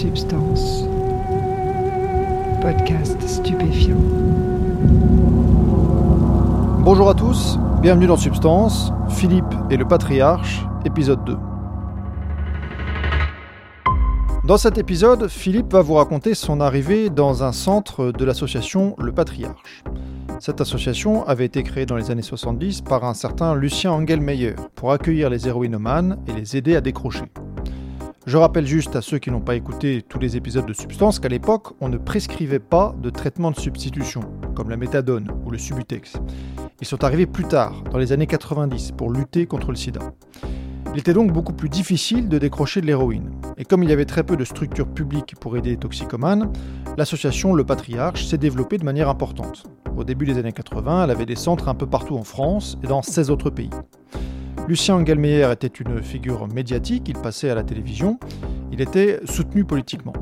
Substance. Podcast stupéfiant. Bonjour à tous, bienvenue dans Substance, Philippe et le Patriarche, épisode 2. Dans cet épisode, Philippe va vous raconter son arrivée dans un centre de l'association Le Patriarche. Cette association avait été créée dans les années 70 par un certain Lucien Engelmeyer pour accueillir les héroïnomanes et les aider à décrocher. Je rappelle juste à ceux qui n'ont pas écouté tous les épisodes de Substance qu'à l'époque, on ne prescrivait pas de traitement de substitution, comme la méthadone ou le Subutex. Ils sont arrivés plus tard, dans les années 90, pour lutter contre le sida. Il était donc beaucoup plus difficile de décrocher de l'héroïne. Et comme il y avait très peu de structures publiques pour aider les toxicomanes, l'association Le Patriarche s'est développée de manière importante. Au début des années 80, elle avait des centres un peu partout en France et dans 16 autres pays. Lucien Engelmeyer était une figure médiatique, il passait à la télévision, il était soutenu politiquement.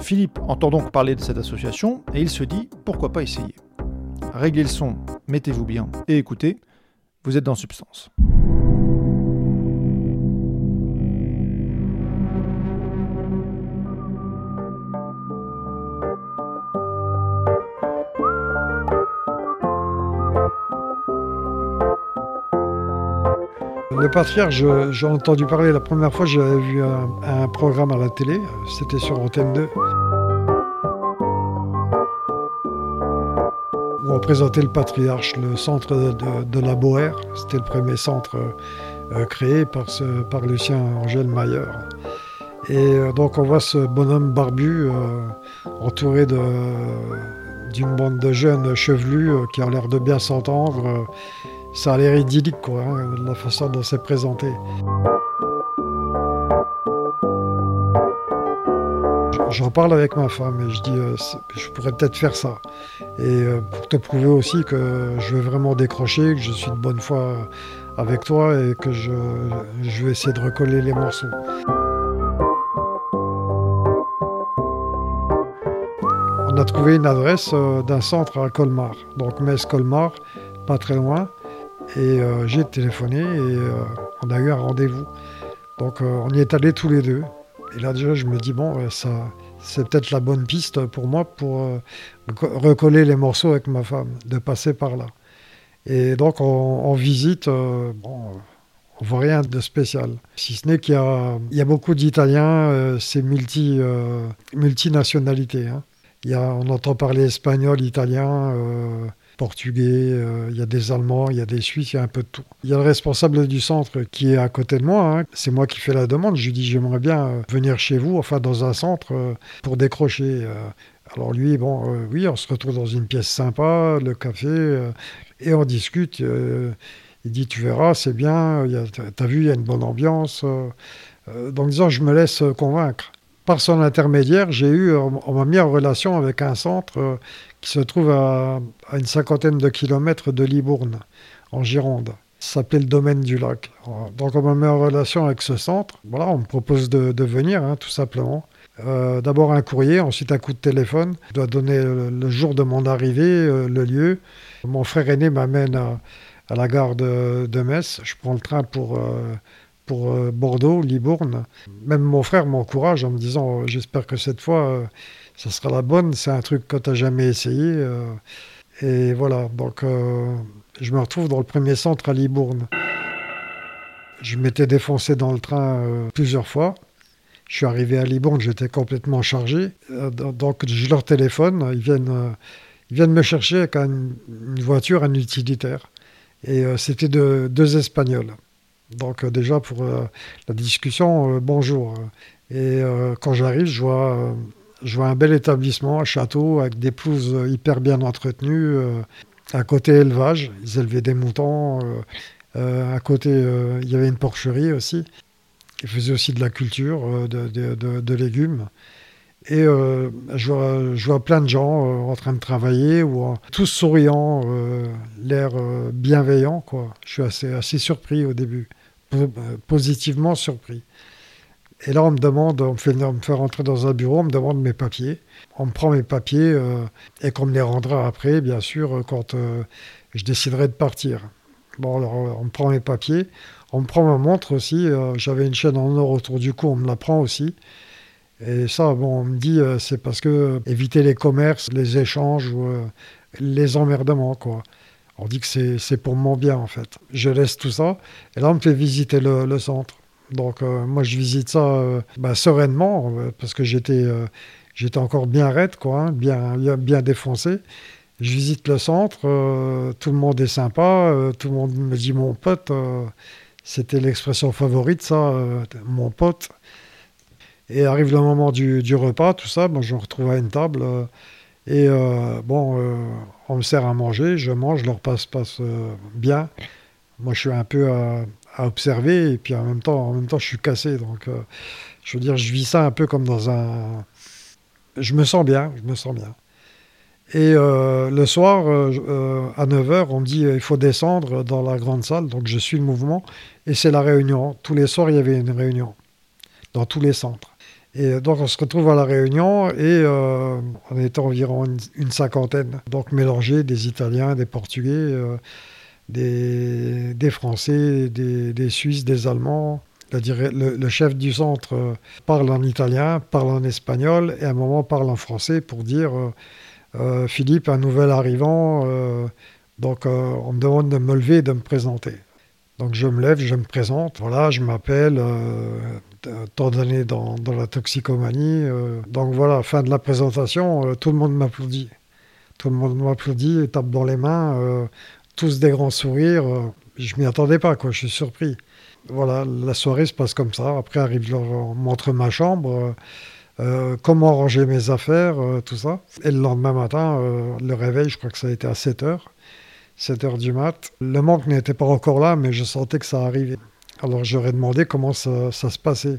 Philippe entend donc parler de cette association et il se dit pourquoi pas essayer? Réglez le son, mettez-vous bien et écoutez, vous êtes dans Substance. Le patriarche, j'ai entendu parler la première fois, j'avais vu un, programme à la télé, c'était sur Antenne 2. Où on présentait le patriarche, le centre de, la Boère. C'était le premier centre euh, créé par, Lucien Angèle Mayer. Et euh, donc on voit ce bonhomme barbu euh, entouré d'une bande de jeunes chevelus qui ont l'air de bien s'entendre. Ça a l'air idyllique, quoi, hein, la façon dont c'est présenté. J'en parle avec ma femme et je dis, euh, je pourrais peut-être faire ça. Et euh, pour te prouver aussi que je veux vraiment décrocher, que je suis de bonne foi avec toi et que je, je vais essayer de recoller les morceaux. On a trouvé une adresse euh, d'un centre à Colmar, donc Metz-Colmar, pas très loin. Et euh, j'ai téléphoné et euh, on a eu un rendez-vous. Donc euh, on y est allés tous les deux. Et là déjà je me dis bon ça c'est peut-être la bonne piste pour moi pour reco- recoller les morceaux avec ma femme, de passer par là. Et donc en visite, bon, on voit rien de spécial. Si ce n'est qu'il y a, beaucoup d'Italiens, c'est multi, multinationalité. hein. Il y a, on entend parler espagnol, italien, portugais, euh, il y a des Allemands, il y a des Suisses, il y a un peu de tout. Il y a le responsable du centre qui est à côté de moi, hein. c'est moi qui fais la demande, je lui dis j'aimerais bien euh, venir chez vous, enfin dans un centre, euh, pour décrocher. Alors lui, bon, oui, on se retrouve dans une pièce sympa, le café, et on discute. il dit tu verras, c'est bien, t'as vu, il y a une bonne ambiance. donc disons, je me laisse convaincre. Par son intermédiaire, j'ai eu, on m'a mis en relation avec un centre euh, qui se trouve à, une cinquantaine de kilomètres de Libourne, en Gironde. Ça s'appelle le domaine du lac. Donc on m'a mis en relation avec ce centre. Voilà, on me propose de, venir, hein, tout simplement. Euh, D'abord un courrier, ensuite un coup de téléphone. Je dois donner le, jour de mon arrivée, euh, le lieu. Mon frère aîné m'amène à, la gare de, Metz. Je prends le train pour, pour euh, Bordeaux, Libourne. Même mon frère m'encourage en me disant euh, J'espère que cette fois, euh, ça sera la bonne. C'est un truc que tu n'as jamais essayé. et voilà, donc je me retrouve dans le premier centre à Libourne. Je m'étais défoncé dans le train plusieurs fois. Je suis arrivé à Libourne, j'étais complètement chargé. Donc je leur téléphone, ils viennent, ils viennent me chercher avec un- une voiture, un utilitaire. Et c'était de- deux Espagnols. Donc euh, déjà pour euh, la discussion, euh, bonjour. Et quand j'arrive, je vois, un bel établissement, un château avec des pelouses hyper bien entretenues. à côté élevage, ils élevaient des moutons. à côté, il y avait une porcherie aussi. Ils faisaient aussi de la culture, de, légumes. Et je, vois, plein de gens en train de travailler, ou tous souriants, l'air bienveillant. Je suis assez, surpris au début, positivement surpris. Et là, on me demande, on me, fait, me fait rentrer dans un bureau, on me demande mes papiers. On me prend mes papiers euh, et qu'on me les rendra après, bien sûr, quand euh, je déciderai de partir. Bon, alors, on me prend mes papiers. On me prend ma montre aussi. euh, J'avais une chaîne en or autour du cou, on me la prend aussi. Et ça, bon, on me dit, c'est parce que éviter les commerces, les échanges les emmerdements, quoi. On dit que c'est pour mon bien, en fait. Je laisse tout ça. Et là, on me fait visiter le, centre. Donc, euh, moi, je visite ça bah, sereinement, parce que j'étais j'étais encore bien raide, quoi, hein, bien, bien défoncé. Je visite le centre, tout le monde est sympa, tout le monde me dit mon pote. C'était l'expression favorite, ça, mon pote. Et arrive le moment du, repas, tout ça, moi je me retrouve à une table. Euh, et euh, bon, euh, on me sert à manger, je mange, le repas se passe bien. Moi je suis un peu à, observer et puis en même temps, en même temps je suis cassé. Donc je veux dire, je vis ça un peu comme dans un. Je me sens bien, je me sens bien. Et le soir, à 9h, on me dit il faut descendre dans la grande salle. Donc je suis le mouvement. Et c'est la réunion. Tous les soirs, il y avait une réunion. Dans tous les centres. Et donc on se retrouve à la Réunion et euh, on était environ une, cinquantaine. Donc mélangés des Italiens, des Portugais, euh, des, Français, des, Suisses, des Allemands. Le, le, chef du centre euh, parle en italien, parle en espagnol et à un moment parle en français pour dire Philippe, un nouvel arrivant. donc on me demande de me lever et de me présenter. Donc je me lève, je me présente. Voilà, je m'appelle tant d'années dans, la toxicomanie. Euh, donc voilà, fin de la présentation, euh, tout le monde m'applaudit. Tout le monde m'applaudit, tape dans les mains, euh, tous des grands sourires. je m'y attendais pas, quoi, je suis surpris. Voilà, la soirée se passe comme ça. Après arrive leur montre ma chambre. comment ranger mes affaires, tout ça. Et le lendemain matin, le réveil, je crois que ça a été à 7 h 7 h du mat. Le manque n'était pas encore là, mais je sentais que ça arrivait. Alors j'aurais demandé comment ça, se passait.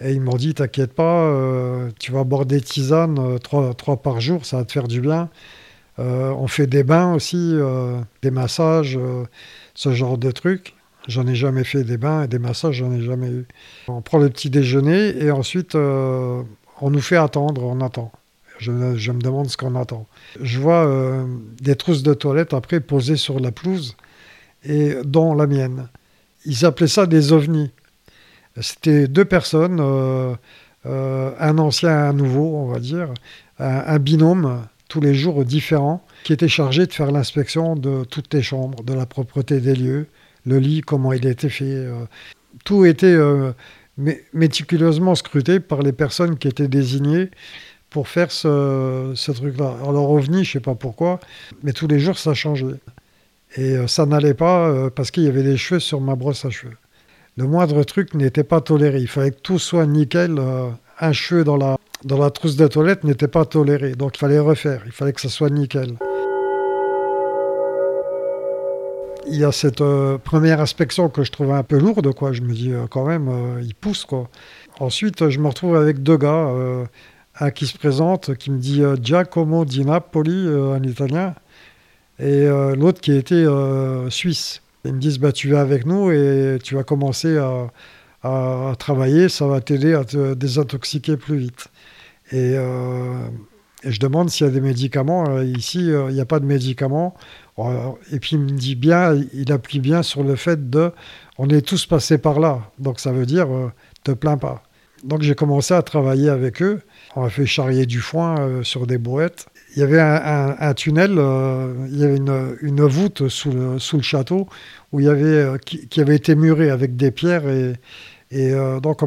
Et ils m'ont dit, t'inquiète pas, euh, tu vas boire des tisanes euh, trois, par jour, ça va te faire du bien. Euh, on fait des bains aussi, des massages, ce genre de trucs. J'en ai jamais fait des bains et des massages, j'en ai jamais eu. On prend le petit déjeuner et ensuite on nous fait attendre, on attend. Je, me demande ce qu'on attend. Je vois des trousses de toilette après posées sur la pelouse et dont la mienne ils appelaient ça des ovnis. C'était deux personnes, euh, euh, un ancien et un nouveau, on va dire, un, binôme, tous les jours différents, qui étaient chargés de faire l'inspection de toutes les chambres, de la propreté des lieux, le lit, comment il était fait. Euh. tout était méticuleusement scruté par les personnes qui étaient désignées pour faire ce, ce truc-là. Alors ovni, je ne sais pas pourquoi, mais tous les jours ça changeait. Et euh, ça n'allait pas euh, parce qu'il y avait des cheveux sur ma brosse à cheveux. Le moindre truc n'était pas toléré. Il fallait que tout soit nickel. Euh, un cheveu dans la, dans la trousse de toilette n'était pas toléré. Donc il fallait refaire. Il fallait que ça soit nickel. Il y a cette première inspection que je trouvais un peu lourde. Quoi. Je me dis quand même, il pousse. Quoi. Ensuite, je me retrouve avec deux gars. un qui se présente, qui me dit Giacomo di Napoli en italien et euh, l'autre qui était euh, suisse. Ils me disent bah, Tu vas avec nous et tu vas commencer à, travailler, ça va t'aider à te désintoxiquer plus vite. Et, euh, je demande s'il y a des médicaments. Ici, il n'y a pas de médicaments. Et puis il me dit bien, il appuie bien sur le fait de on est tous passés par là. Donc ça veut dire te plains pas. Donc j'ai commencé à travailler avec eux. On a fait charrier du foin sur des brouettes il y avait un, tunnel, euh, il y avait une, voûte sous le, château où il y avait, euh, qui, avait été murée avec des pierres et, euh, donc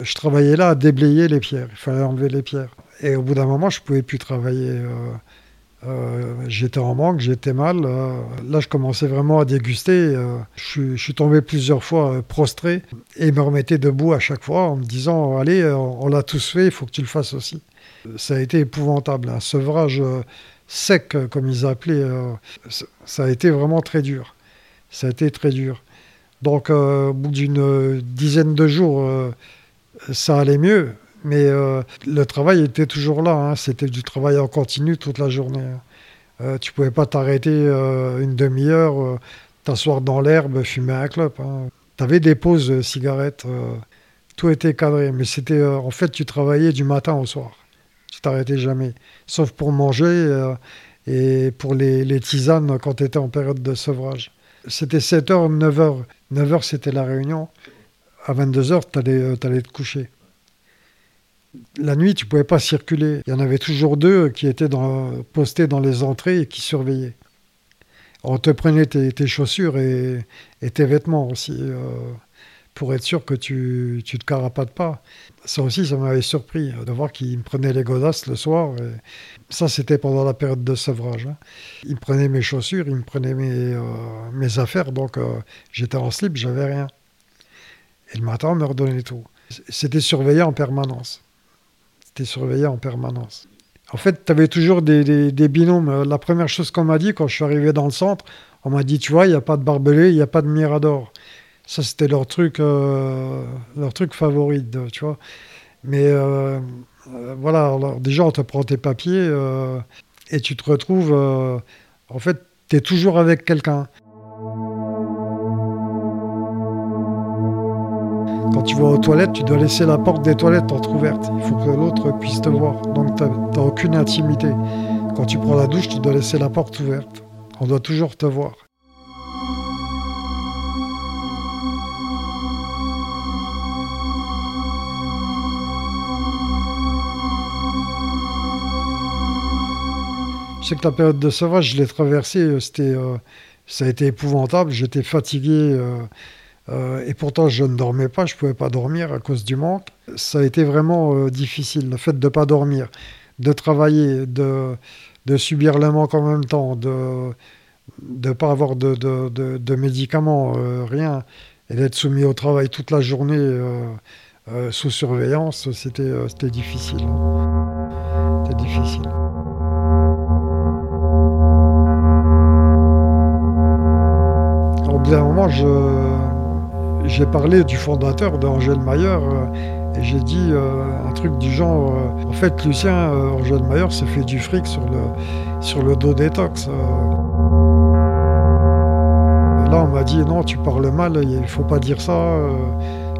je travaillais là à déblayer les pierres, il fallait enlever les pierres. Et au bout d'un moment, je ne pouvais plus travailler. j'étais en manque, j'étais mal. là, je commençais vraiment à déguster. Je, suis tombé plusieurs fois prostré et me remettais debout à chaque fois en me disant Allez, on l'a tous fait, il faut que tu le fasses aussi ça a été épouvantable. Un sevrage euh, sec, euh, comme ils appelaient, euh, ça a été vraiment très dur. Ça a été très dur. Donc, au bout d'une dizaine de jours, ça allait mieux. Mais le travail était toujours là. Hein. C'était du travail en continu toute la journée. Hein. tu pouvais pas t'arrêter une demi-heure, t'asseoir dans l'herbe, fumer un clope. Hein. Tu avais des pauses cigarettes. tout était cadré. Mais c'était, en fait, tu travaillais du matin au soir. T'arrêtais jamais. Sauf pour manger euh, et pour les, tisanes quand tu étais en période de sevrage. C'était 7h, 9h. 9h, c'était la réunion. À 22h, tu allais, te coucher. La nuit, tu pouvais pas circuler. Il y en avait toujours deux qui étaient postés dans les entrées et qui surveillaient. On te prenait tes, chaussures et, tes vêtements aussi, euh, pour être sûr que tu ne te carapates pas. Ça aussi, ça m'avait surpris de voir qu'ils me prenaient les godasses le soir. ça, c'était pendant la période de sevrage. Hein. Ils me prenaient mes chaussures, ils me prenaient mes, euh, mes affaires, donc euh, j'étais en slip, j'avais rien. Et le matin, on me redonnait tout. C'était surveillé en permanence. C'était surveillé en permanence. En fait, tu avais toujours des, binômes. La première chose qu'on m'a dit quand je suis arrivé dans le centre, on m'a dit, tu vois, il n'y a pas de barbelé, il n'y a pas de mirador. Ça, c'était leur truc, euh, leur truc favori, tu vois. Mais euh, euh, voilà, déjà, on te prend tes papiers et tu te retrouves, en fait, tu es toujours avec quelqu'un. Quand tu vas aux toilettes, tu dois laisser la porte des toilettes entrouverte. Il faut que l'autre puisse te voir. Donc tu n'as aucune intimité. Quand tu prends la douche, tu dois laisser la porte ouverte. On doit toujours te voir. Sais que la période de sauvage, je l'ai traversée, euh, c'était, euh, ça a été épouvantable. J'étais fatigué. Euh, euh, et pourtant, je ne dormais pas, je ne pouvais pas dormir à cause du manque. Ça a été vraiment euh, difficile, le fait de ne pas dormir, de travailler, de, subir le manque en même temps, de ne pas avoir de, de, de médicaments, euh, rien, et d'être soumis au travail toute la journée sous surveillance, c'était difficile. C'était difficile. Bout d'un moment, j'ai parlé du fondateur d'Angèle Mayer euh, et j'ai dit euh, un truc du genre euh, en fait, Lucien, Angèle Mayer s'est fait du fric sur le, sur le dos détox. Là, on m'a dit non, tu parles mal, il faut pas dire ça.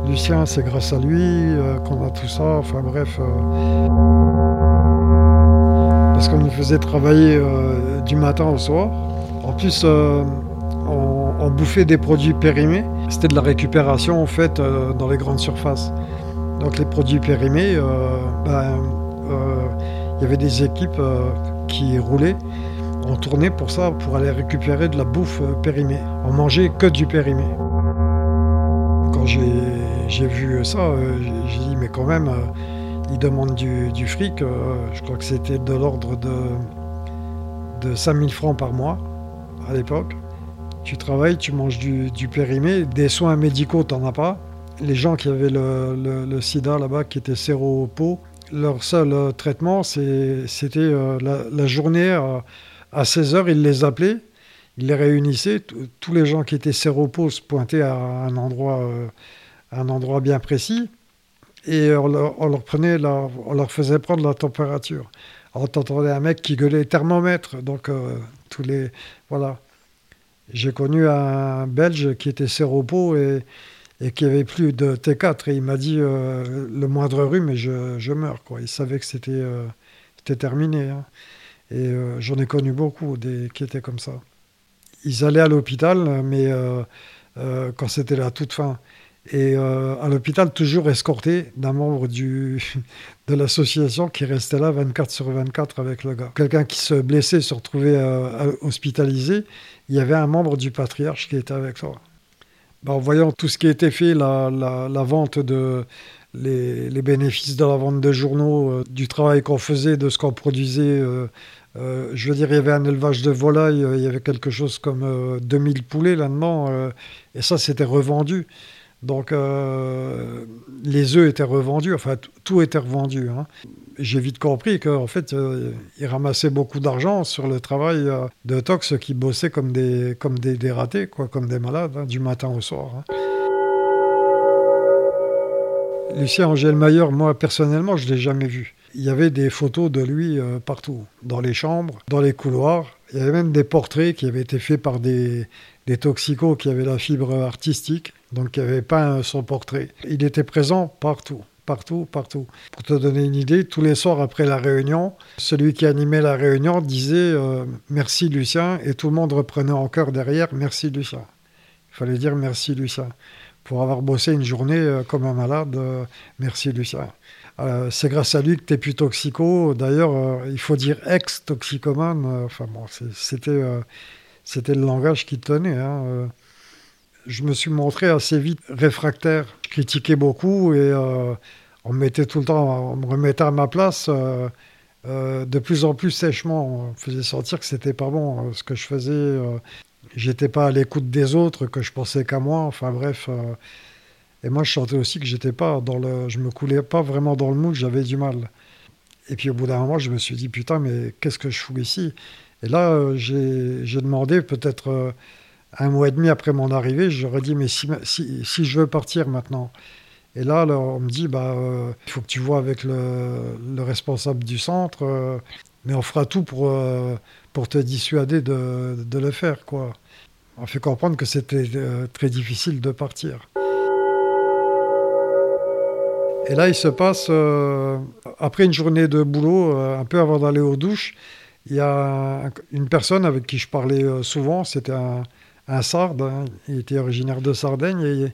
Lucien, c'est grâce à lui qu'on a tout ça. Enfin bref. parce qu'on nous faisait travailler du matin au soir. En plus, on bouffait des produits périmés. C'était de la récupération en fait euh, dans les grandes surfaces. Donc les produits périmés, euh, ben, euh, il y avait des équipes qui roulaient. On tournait pour ça, pour aller récupérer de la bouffe périmée. On mangeait que du périmé. Quand j'ai vu ça, j'ai dit mais quand même, ils demandent du, fric. je crois que c'était de l'ordre de, de 5000 francs par mois à l'époque. Tu travailles, tu manges du, périmé, des soins médicaux, tu n'en as pas. Les gens qui avaient le, sida là-bas, qui étaient séropos, leur seul euh, traitement, c'était euh, la, journée à, 16h, ils les appelaient, ils les réunissaient. Tous les gens qui étaient séropos se pointaient à un endroit, euh, un endroit bien précis et on leur, prenait on leur faisait prendre la température. On entendait un mec qui gueulait thermomètre, donc tous les voilà. J'ai connu un Belge qui était séropo et, qui avait plus de T4 et il m'a dit euh, le moindre rhume et je, je, meurs. Quoi. Il savait que c'était euh, terminé. Hein. Et euh, j'en ai connu beaucoup des, qui étaient comme ça. Ils allaient à l'hôpital, mais quand c'était la toute fin. Et à l'hôpital, toujours escorté d'un membre du, de l'association qui restait là 24 sur 24 avec le gars. Quelqu'un qui se blessait, se retrouvait hospitalisé il y avait un membre du patriarche qui était avec toi. Ben, en voyant tout ce qui était fait, la, la, vente de les, les, bénéfices de la vente de journaux, euh, du travail qu'on faisait, de ce qu'on produisait. Euh, euh, je veux dire, il y avait un élevage de volailles, il y avait quelque chose comme 2000 poulets là-dedans, et ça, c'était revendu. Donc, les œufs étaient revendus, enfin, tout était revendu. Hein j'ai vite compris qu'en fait, euh, ils ramassaient beaucoup d'argent sur le travail euh, de Tox qui bossaient comme des, comme des, ratés, quoi, comme des malades, hein, du matin au soir. Hein. Lucien Angèle Mayer, moi personnellement, je ne l'ai jamais vu. Il y avait des photos de lui euh, partout, dans les chambres, dans les couloirs. Il y avait même des portraits qui avaient été faits par des, des toxicos qui avaient la fibre artistique, donc qui avaient peint son portrait. Il était présent partout partout, partout. Pour te donner une idée, tous les soirs après la réunion, celui qui animait la réunion disait euh, merci Lucien et tout le monde reprenait en cœur derrière merci Lucien. Il fallait dire merci Lucien. Pour avoir bossé une journée euh, comme un malade, euh, merci Lucien. C'est grâce à lui que tu es plus toxico. D'ailleurs, il faut dire ex-toxicomane. Enfin bon, c'était, c'était le langage qui tenait. Hein, je me suis montré assez vite réfractaire. Je critiquais beaucoup et on me mettait tout le temps, on me remettait à ma place. de plus en plus sèchement, on faisait sentir que c'était pas bon ce que je faisais. J'étais pas à l'écoute des autres, que je pensais qu'à moi. Enfin bref, et moi, je sentais aussi que j'étais pas dans le, je me coulais pas vraiment dans le moule, j'avais du mal. Et puis au bout d'un moment, je me suis dit putain, mais qu'est-ce que je fous ici? Et là, euh, j'ai demandé peut-être euh, un mois et demi après mon arrivée, j'aurais dit mais si, si, je veux partir maintenant. Et là, on me dit bah euh, il faut que tu vois avec le, le responsable du centre, mais on fera tout pour pour te dissuader de, de le faire quoi. On fait comprendre que c'était très difficile de partir. Et là, il se passe, euh, après une journée de boulot, euh, un peu avant d'aller aux douches, il y a une personne avec qui je parlais euh, souvent, c'était un, un Sarde, hein. il était originaire de Sardaigne, et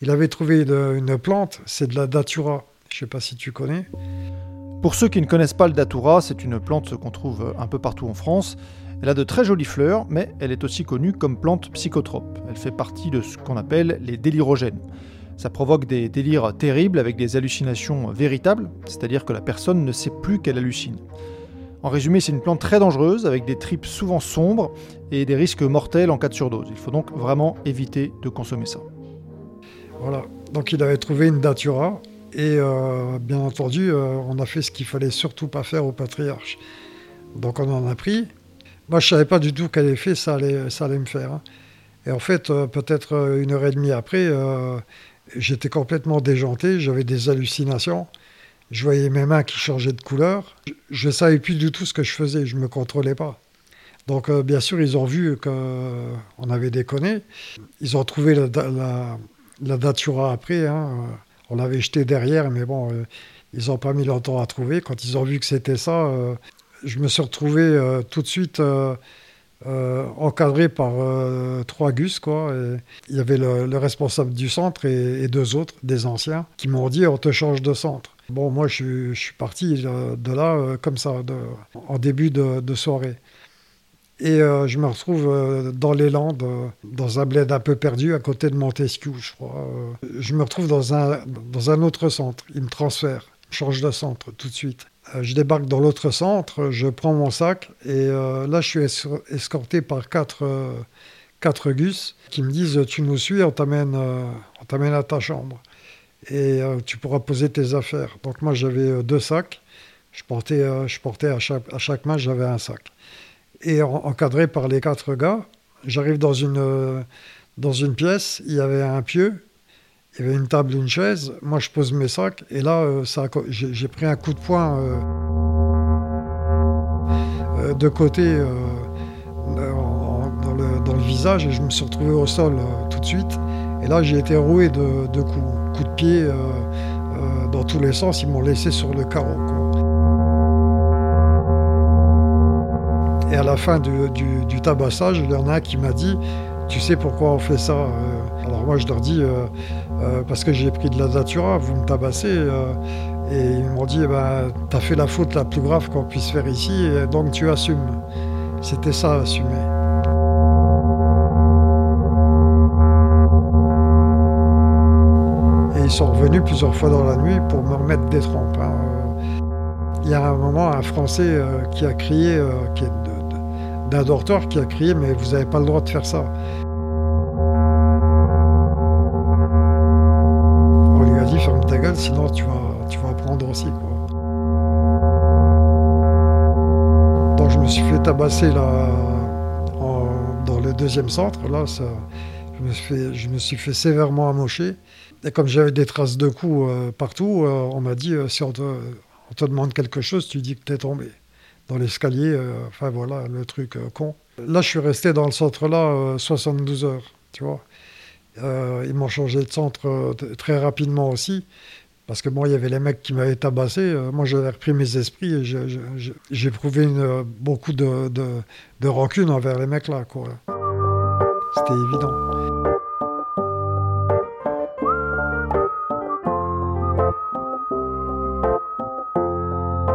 il avait trouvé une plante, c'est de la datura. Je ne sais pas si tu connais. Pour ceux qui ne connaissent pas le datura, c'est une plante qu'on trouve un peu partout en France. Elle a de très jolies fleurs, mais elle est aussi connue comme plante psychotrope. Elle fait partie de ce qu'on appelle les délirogènes. Ça provoque des délires terribles avec des hallucinations véritables, c'est-à-dire que la personne ne sait plus qu'elle hallucine. En résumé, c'est une plante très dangereuse avec des tripes souvent sombres et des risques mortels en cas de surdose. Il faut donc vraiment éviter de consommer ça. Voilà, donc il avait trouvé une datura et euh, bien entendu, euh, on a fait ce qu'il fallait surtout pas faire au patriarche. Donc on en a pris. Moi, je savais pas du tout quel effet ça allait, me faire. Hein. Et en fait, euh, peut-être une heure et demie après, J'étais complètement déjanté, j'avais des hallucinations. Je voyais mes mains qui changeaient de couleur. Je ne savais plus du tout ce que je faisais, je ne me contrôlais pas. Donc, euh, bien sûr, ils ont vu qu'on avait déconné. Ils ont trouvé la, Datura après. Hein. On l'avait jeté derrière, mais bon, euh, ils n'ont pas mis longtemps à trouver. Quand ils ont vu que c'était ça, euh, je me suis retrouvé tout de suite euh, encadré par euh, trois gus. Quoi, il y avait le, responsable du centre et, deux autres, des anciens, qui m'ont dit on te change de centre. Bon, moi je, suis parti de, là euh, comme ça, en début de, soirée. Et je me retrouve dans les Landes, dans un bled un peu perdu, à côté de Montesquieu, je crois. je me retrouve dans un, dans un autre centre. Il me transfère, change de centre tout de suite. Euh, je débarque dans l'autre centre, je prends mon sac et euh, là je suis escorté par quatre, euh, quatre gus qui me disent tu nous suis, on t'amène, à ta chambre et tu pourras poser tes affaires. Donc moi j'avais deux sacs, je portais, je portais à, chaque, à chaque main j'avais un sac. Et encadré par les quatre gars, j'arrive dans une, dans une pièce, il y avait un pieu il y avait une table, une chaise. Moi, je pose mes sacs. Et là, euh, j'ai pris un coup de poing euh, euh, de côté dans, le, visage et je me suis retrouvé au sol tout de suite. Et là, j'ai été roué de, coups, coups de pied dans tous les sens. Ils m'ont laissé sur le carreau. Et à la fin du, tabassage, il y en a un qui m'a dit Tu sais pourquoi on fait ça Alors moi, je leur dis euh, parce que j'ai pris de la datura, vous me tabassez. Euh, et ils m'ont dit, ben, t'as fait la faute la plus grave qu'on puisse faire ici, donc tu assumes. C'était ça, assumer. Et ils sont revenus plusieurs fois dans la nuit pour me remettre des trompes. Hein. Il y a un moment, un Français euh, qui a crié, qui est d'un dortoir, qui a crié, mais vous n'avez pas le droit de faire ça. sinon tu vas, tu vas prendre aussi. Quoi. Donc je me suis fait tabasser là, dans le deuxième centre. Là, ça, je, me suis fait, sévèrement amocher. Et comme j'avais des traces de coups euh, partout, euh, on m'a dit euh, si on te, on demande quelque chose, tu dis que tu es tombé dans l'escalier. enfin voilà, le truc con. Là, je suis resté dans le centre-là 72 heures, tu vois. ils m'ont changé de centre très rapidement aussi. Parce que bon, il y avait les mecs qui m'avaient tabassé. Euh, moi, j'avais repris mes esprits et j'ai prouvé beaucoup de, de, rancune envers les mecs là. C'était évident.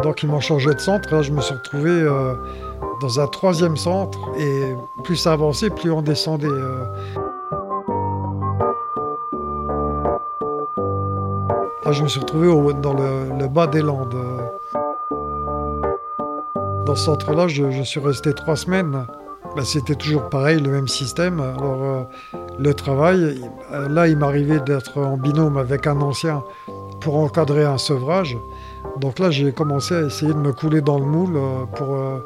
Donc ils m'ont changé de centre. Là, je me suis retrouvé euh, dans un troisième centre. Et plus ça avançait, plus on descendait. euh. Là, je me suis retrouvé dans le, bas des Landes. Dans ce centre-là, je, suis resté trois semaines. Ben, C'était toujours pareil, le même système. Alors, euh, le travail, euh, là, il m'arrivait d'être en binôme avec un ancien pour encadrer un sevrage. Donc là, j'ai commencé à essayer de me couler dans le moule euh, pour, euh,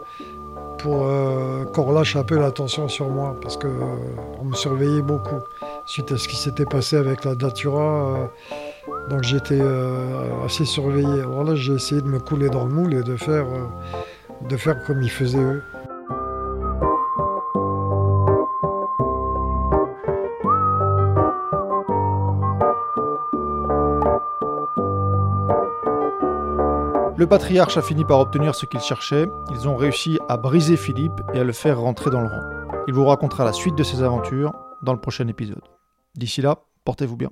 pour euh, qu'on relâche un peu l'attention sur moi, parce que euh, on me surveillait beaucoup suite à ce qui s'était passé avec la Datura. donc j'étais assez surveillé. Alors là, j'ai essayé de me couler dans le moule et de faire, de faire comme ils faisaient eux. Le patriarche a fini par obtenir ce qu'il cherchait. Ils ont réussi à briser Philippe et à le faire rentrer dans le rang. Il vous racontera la suite de ses aventures dans le prochain épisode. D'ici là, portez-vous bien.